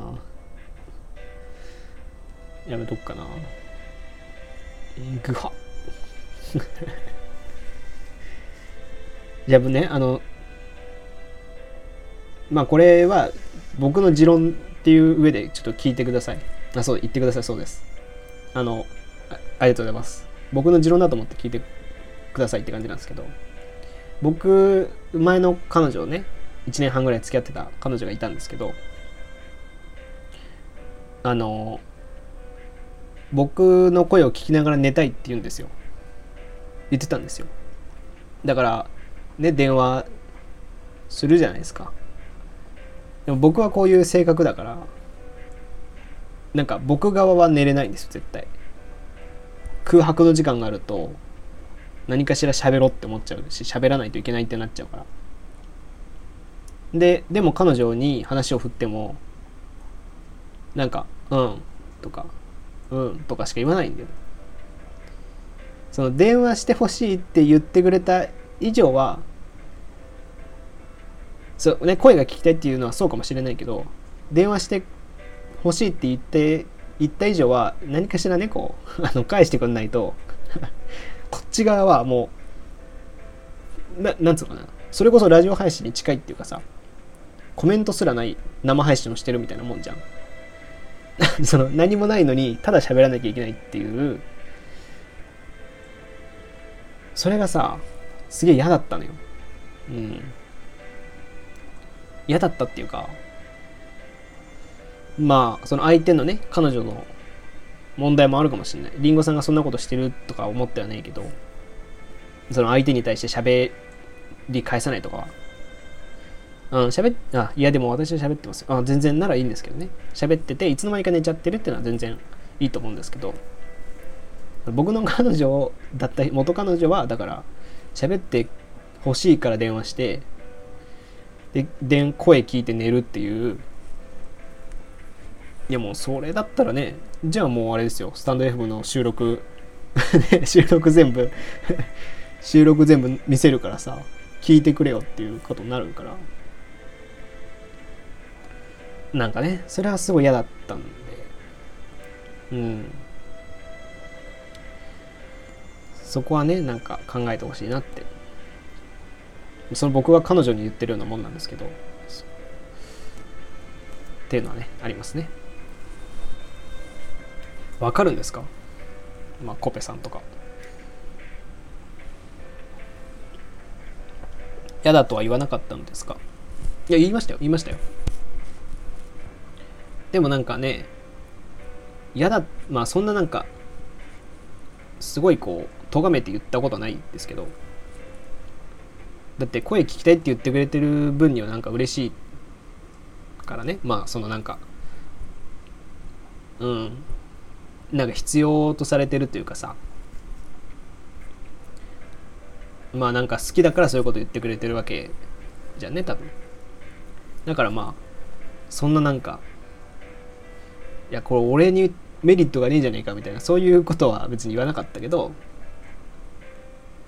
A: やめとくかな。ぐは。じゃあねあのまあこれは僕の持論っていう上でちょっと聞いてください。あそう言ってください。そうです。あのありがとうございます。僕の持論だと思って聞いてくださいって感じなんですけど。僕前の彼女をね1年半ぐらい付き合ってた彼女がいたんですけどあの僕の声を聞きながら寝たいって言うんですよ。言ってたんですよ。だからね電話するじゃないですか。でも僕はこういう性格だからなんか僕側は寝れないんですよ絶対。空白の時間があると何かしら喋ろうって思っちゃうし喋らないといけないってなっちゃうから。ででも彼女に話を振ってもなんか「うん」とか「うん」とかしか言わないんだよ。その電話してほしいって言ってくれた以上はそうね声が聞きたいっていうのはそうかもしれないけど電話してほしいって言って言った以上は何かしらねこう あの返してくんないと こっち側はもうななんつうのかな。それこそラジオ配信に近いっていうかさコメントすらない生配信をしてるみたいなもんじゃん。その何もないのにただ喋らなきゃいけないっていう。それがさすげえ嫌だったのよ。うん。嫌だったっていうかまあその相手のね彼女の問題もあるかもしれない。りんごさんがそんなことしてるとか思ってはないけどその相手に対して喋り返さないとかうん、喋っ、あ、いやでも私は喋ってますよ。あ、全然ならいいんですけどね。喋ってて、いつの間にか寝ちゃってるっていうのは全然いいと思うんですけど、僕の彼女だった元彼女は、だから、喋って欲しいから電話して、で、で声聞いて寝るっていう、いやもうそれだったらね、じゃあもうあれですよ、スタンド FM の収録。収録全部。収録全部見せるからさ、聞いてくれよっていうことになるから、なんかね。それはすごい嫌だったんで。うん。そこはねなんか考えてほしいなって。その僕は彼女に言ってるようなもんなんですけど。っていうのはねありますね。わかるんですか？まあコペさんとか。嫌だとは言わなかったのですか？いや言いましたよ。言いましたよでもなんかね嫌だまあそんななんかすごいこう咎めて言ったことないですけどだって声聞きたいって言ってくれてる分にはなんか嬉しいからね。まあそのなんかうん。なんか必要とされてるというかさ。まあなんか好きだからそういうこと言ってくれてるわけじゃんね多分。だからまあそんななんかいやこれ俺にメリットがねえじゃねえかみたいなそういうことは別に言わなかったけど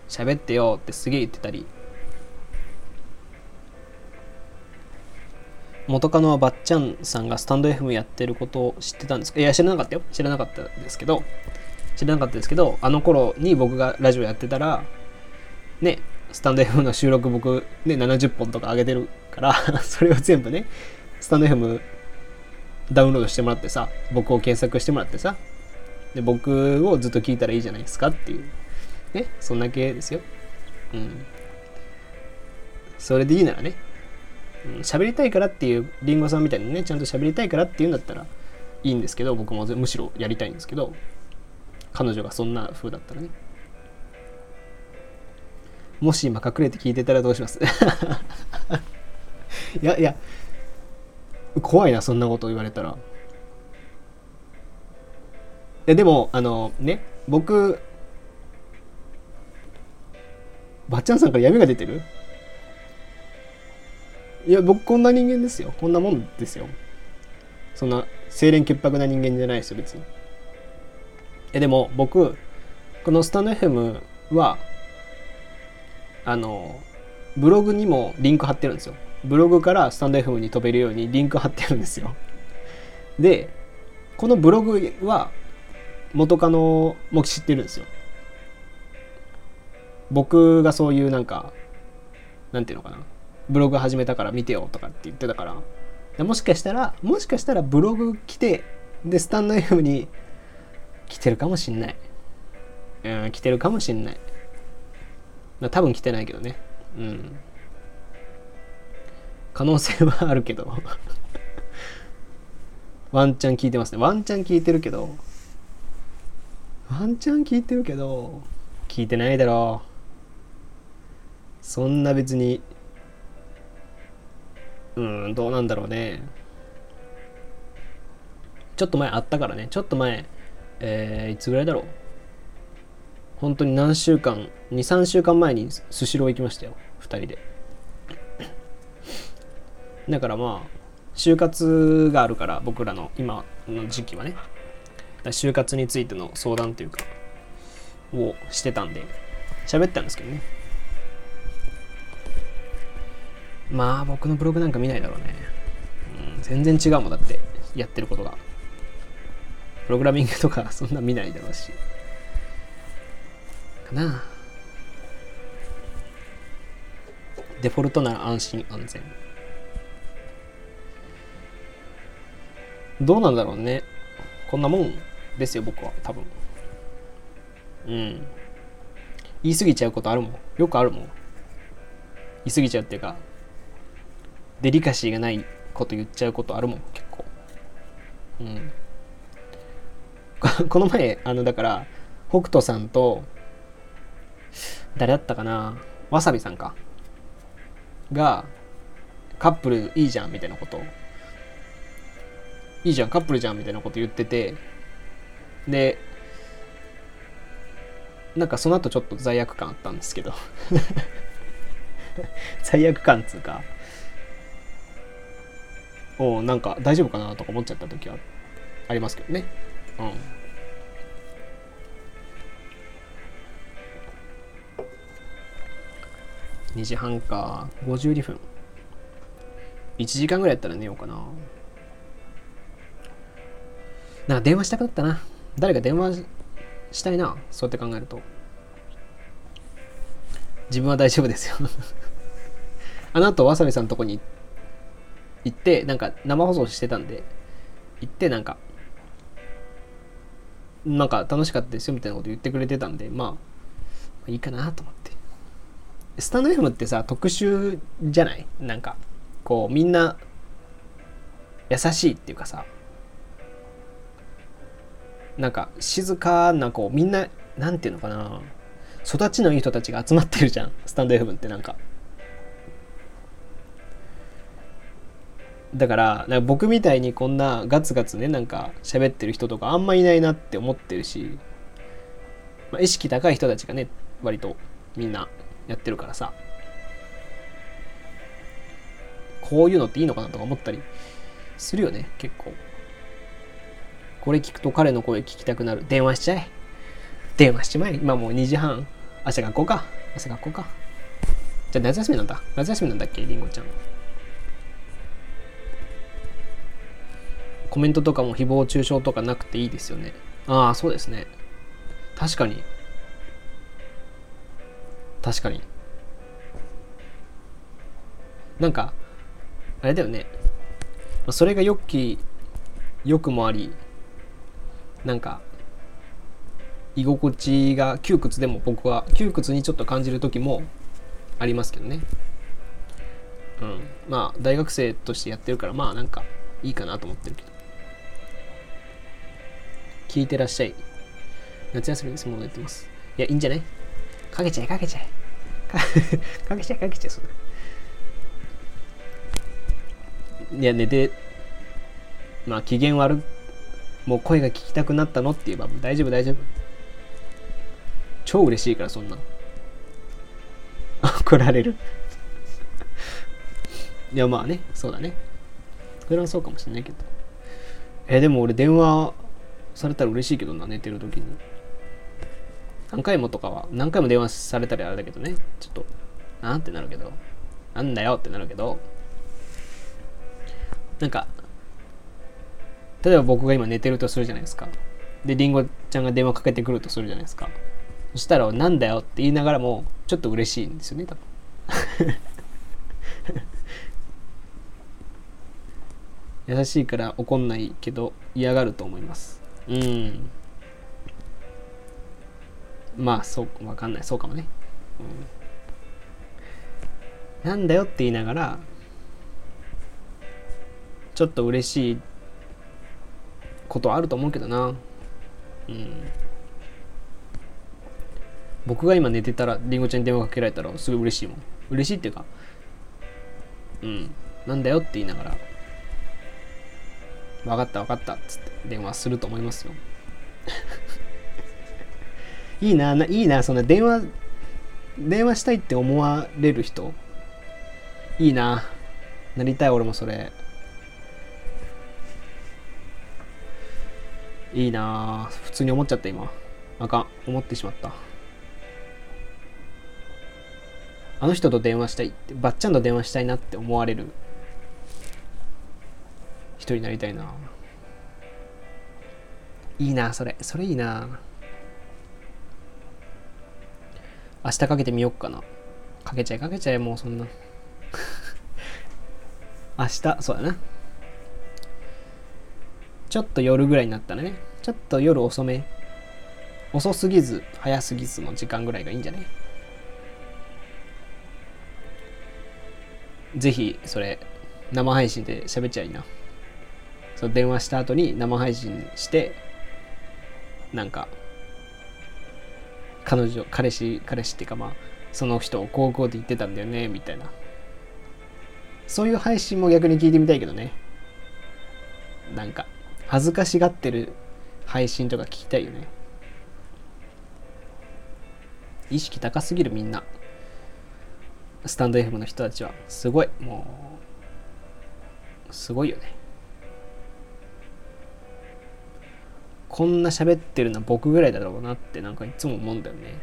A: 喋ってよってすげえ言ってたり元カノはばっちゃんさんがスタンド FM やってることを知ってたんですか？いや知らなかったよ。知らなかったですけど知らなかったですけどあの頃に僕がラジオやってたらねスタンド FM の収録僕ね70本とか上げてるから それを全部ねスタンド FM ダウンロードしてもらってさ僕を検索してもらってさで僕をずっと聞いたらいいじゃないですかっていう。ねそんだけですよ。うん。それでいいならね喋、うん、りたいからっていうりんごさんみたいにねちゃんと喋りたいからっていうんだったらいいんですけど僕もむしろやりたいんですけど彼女がそんな風だったらね。もし今隠れて聞いてたらどうします？いやいや怖いなそんなこと言われたら。えでもあのね僕ばっちゃんさんから闇が出てる？いや僕こんな人間ですよ。こんなもんですよ。そんな清廉潔白な人間じゃないですよ別に。えでも僕このスタンド FM はあのブログにもリンク貼ってるんですよ。ブログからスタンド FM に飛べるようにリンク貼ってるんですよ。でこのブログは元カノも知ってるんですよ。僕がそういうなんかなんていうのかな。ブログ始めたから見てよとかって言ってたから。もしかしたらもしかしたらブログ来てでスタンド FM に来てるかもしんない。うん来てるかもしんない。多分来てないけどね。うん。可能性はあるけど。ワンチャン聞いてますね。ワンチャン聞いてるけど。ワンチャン聞いてるけど。聞いてないだろ。うそんな別に。うんどうなんだろうね。ちょっと前あったからね。ちょっと前。えー、いつぐらいだろう。本当に何週間23週間前にスシロー行きましたよ。2人で。だからまあ就活があるから僕らの今の時期はね。就活についての相談というかをしてたんで喋ったんですけどね。まあ僕のブログなんか見ないだろうね、うん、全然違うもん。だってやってることが。プログラミングとかそんな見ないだろうし。かな。デフォルトなら安心安全。どうなんだろうね。こんなもんですよ僕は多分。うん。言い過ぎちゃうことあるもん。よくあるもん。言い過ぎちゃうっていうかデリカシーがないこと言っちゃうことあるもん結構。うん。この前あのだから北斗さんと誰だったかなわさびさんか。がカップルいいじゃんみたいなこといいじゃんカップルじゃんみたいなこと言ってて。でなんかその後ちょっと罪悪感あったんですけど。罪悪感つうか。おなんか大丈夫かなとか思っちゃった時はありますけどね。うん。2時半か。52分。1時間ぐらいやったら寝ようかな。なんか電話したくなったな。誰か電話したいな。そうやって考えると。自分は大丈夫ですよ。あの後わさびさんのとこに行ってなんか生放送してたんで行ってなんかなんか楽しかったですよみたいなこと言ってくれてたんでまあいいかなと思って。スタンド FM ってさ特殊じゃない？なんかこうみんな優しいっていうかさなんか静かなこうみんななんていうのかな育ちのいい人たちが集まってるじゃんスタンド FM ってなんか。だから僕みたいにこんなガツガツねなんか喋ってる人とかあんまいないなって思ってるし、まあ、意識高い人たちがね割とみんなやってるからさ。こういうのっていいのかなとか思ったりするよね結構。これ聞くと彼の声聞きたくなる。電話しちゃえ。電話しちまえ。今もう2時半。明日学校か。明日学校か。じゃあ夏休みなんだ。夏休みなんだっけ？りんごちゃん。コメントとかも誹謗中傷とかなくていいですよね。ああそうですね。確かに。確かに。なんかあれだよね。それが良き良くもありなんか居心地が窮屈でも僕は窮屈にちょっと感じる時もありますけどね。うん。まあ大学生としてやってるからまあなんかいいかなと思ってるけど。聞いてらっしゃい。夏休みですもの言ってます。いやいいんじゃない？かけちゃえ かけちゃえ。かかけちゃえかけちゃえそんな。いや寝てまあ機嫌悪もう声が聞きたくなったのって言えば大丈夫大丈夫。超嬉しいからそんな 怒られる。いやまあねそうだね。それはそうかもしれないけど。えでも俺電話されたら嬉しいけどな寝てる時に。何回もとかは何回も電話されたりあれだけどね。ちょっとなんってなるけど。なんだよってなるけど。なんか例えば僕が今寝てるとするじゃないですか。でりんごちゃんが電話かけてくるとするじゃないですか。そしたら「なんだよ」って言いながらもちょっと嬉しいんですよね多分。優しいから怒んないけど嫌がると思います。うん。まあそうわかんない。そうかもね、うん、なんだよって言いながらちょっと嬉しいことあると思うけどな。うん。僕が今寝てたらりんごちゃんに電話かけられたらすごい嬉しいもん。嬉しいっていうかうん。なんだよって言いながら分かった分かったっつって電話すると思いますよ。いいなな、いいな、そんな電話、電話したいって思われる人。いいな。なりたい、俺もそれ。いいな普通に思っちゃった、今。あかん。思ってしまった。あの人と電話したいって、ばっちゃんと電話したいなって思われる人になりたいな。いいな、それ。それいいな。明日かけてみよっかな。かけちゃえかけちゃえ、もうそんな。明日、そうだな。ちょっと夜ぐらいになったらね。ちょっと夜遅め。遅すぎず、早すぎずの時間ぐらいがいいんじゃね？ぜひ、それ、生配信で喋っちゃいな。そう、電話した後に生配信して、なんか、彼女彼氏彼氏っていうかまあその人を高校で言ってたんだよねみたいなそういう配信も逆に聞いてみたいけどねなんか恥ずかしがってる配信とか聞きたいよね。意識高すぎるみんな。スタンド FM の人たちは。すごい。もうすごいよね。こんな喋ってるのは僕ぐらいだろうなってなんかいつも思うんだよね。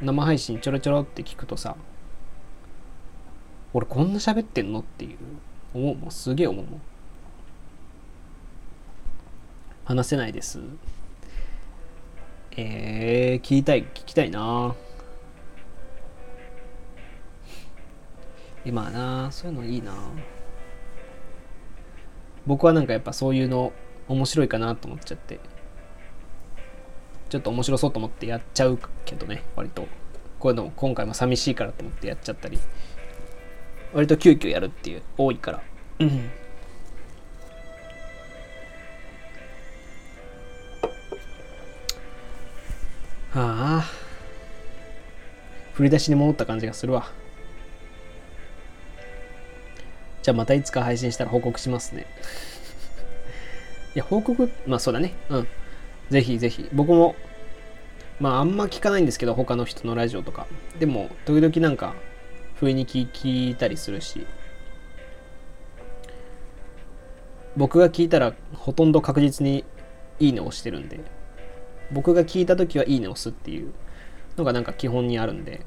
A: 生配信ちょろちょろって聞くとさ俺こんな喋ってんのっていう思うもん。すげえ思うもん。話せないです。えー、聞きたい聞きたいな。今はなそういうのいいな。僕はなんかやっぱそういうの面白いかなと思っちゃって。ちょっと面白そうと思ってやっちゃうけどね割と。こういうの今回も寂しいからと思ってやっちゃったり。割と急遽やるっていう多いから。うんはあ振り出しに戻った感じがするわじゃあまたいつか配信したら報告しますね いや、報告、まあそうだね。うん。ぜひぜひ。僕も、まああんま聞かないんですけど、他の人のラジオとか。でも、時々なんか、不意に聞いたりするし、僕が聞いたら、ほとんど確実にいいねをしてるんで、僕が聞いた時はいいねを押すっていうのがなんか基本にあるんで、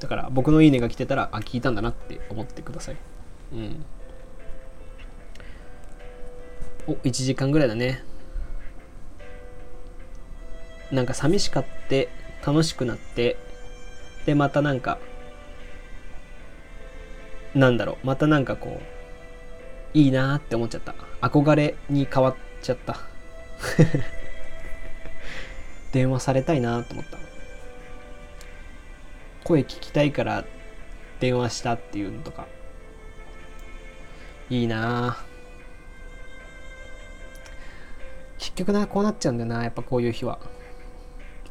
A: だから僕のいいねが来てたら、あ、聞いたんだなって思ってください。うん。お1時間ぐらいだね。なんか寂しかって楽しくなってでまたなんかなんだろう。またなんかこういいなって思っちゃった。憧れに変わっちゃった。電話されたいなと思った声聞きたいから電話したっていうのとかいいな結局な、こうなっちゃうんだよな、やっぱこういう日は。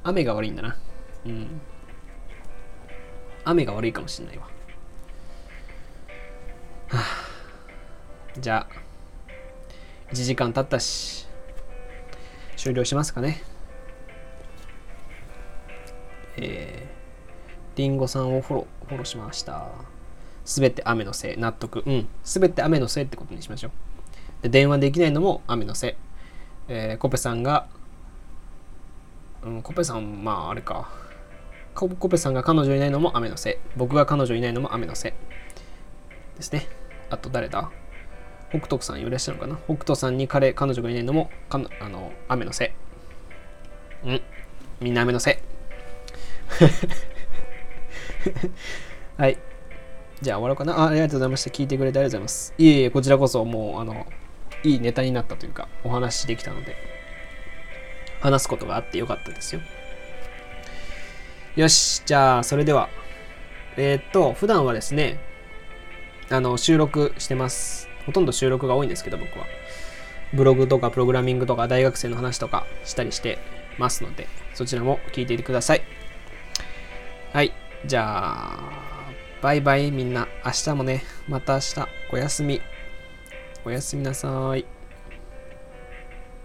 A: 雨が悪いんだな。うん。雨が悪いかもしんないわ。はあ、じゃあ、1時間経ったし、終了しますかね。えー、リンゴさんをフォロー、フォローしました。すべて雨のせい、納得。うん。すべて雨のせいってことにしましょう。で、電話できないのも雨のせい。えー、コペさんが、うん、コペさん、まあ、あれか。コペさんが彼女いないのも雨のせい。僕が彼女いないのも雨のせい。ですね。あと誰だ？北斗さんいらっしゃるのかな？北斗さんに彼、彼女がいないのも、かあの、雨のせい。うん。みんな雨のせい。はい。じゃあ終わろうかなあ。ありがとうございました。聞いてくれてありがとうございます。いえいえ、こちらこそもう、あの、いいネタになったというか、お話しできたので、話すことがあってよかったですよ。よし、じゃあ、それでは、えー、っと、普段はですね、あの、収録してます。ほとんど収録が多いんですけど、僕は。ブログとかプログラミングとか大学生の話とかしたりしてますので、そちらも聞いていてください。はい。じゃあ、バイバイみんな。明日もね、また明日、おやすみ。おやすみなさい。